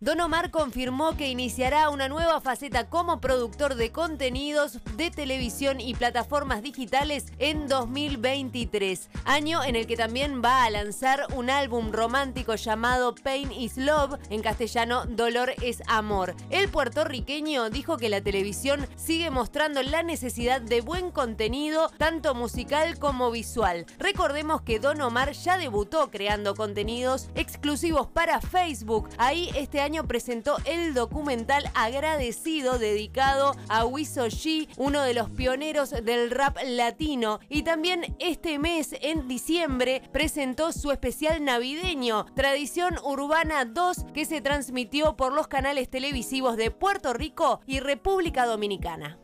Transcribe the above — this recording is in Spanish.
Don Omar confirmó que iniciará una nueva faceta como productor de contenidos de televisión y plataformas digitales en 2023, año en el que también va a lanzar un álbum romántico llamado Pain is Love, en castellano Dolor es Amor. El puertorriqueño dijo que la televisión sigue mostrando la necesidad de buen contenido, tanto musical como visual. Recordemos que Don Omar ya debutó creando contenidos exclusivos para Facebook. Ahí este año presentó el documental Agradecido dedicado a Wiso G, uno de los pioneros del rap latino. Y también este mes, en diciembre, presentó su especial navideño, Tradición Urbana 2, que se transmitió por los canales televisivos de Puerto Rico y República Dominicana.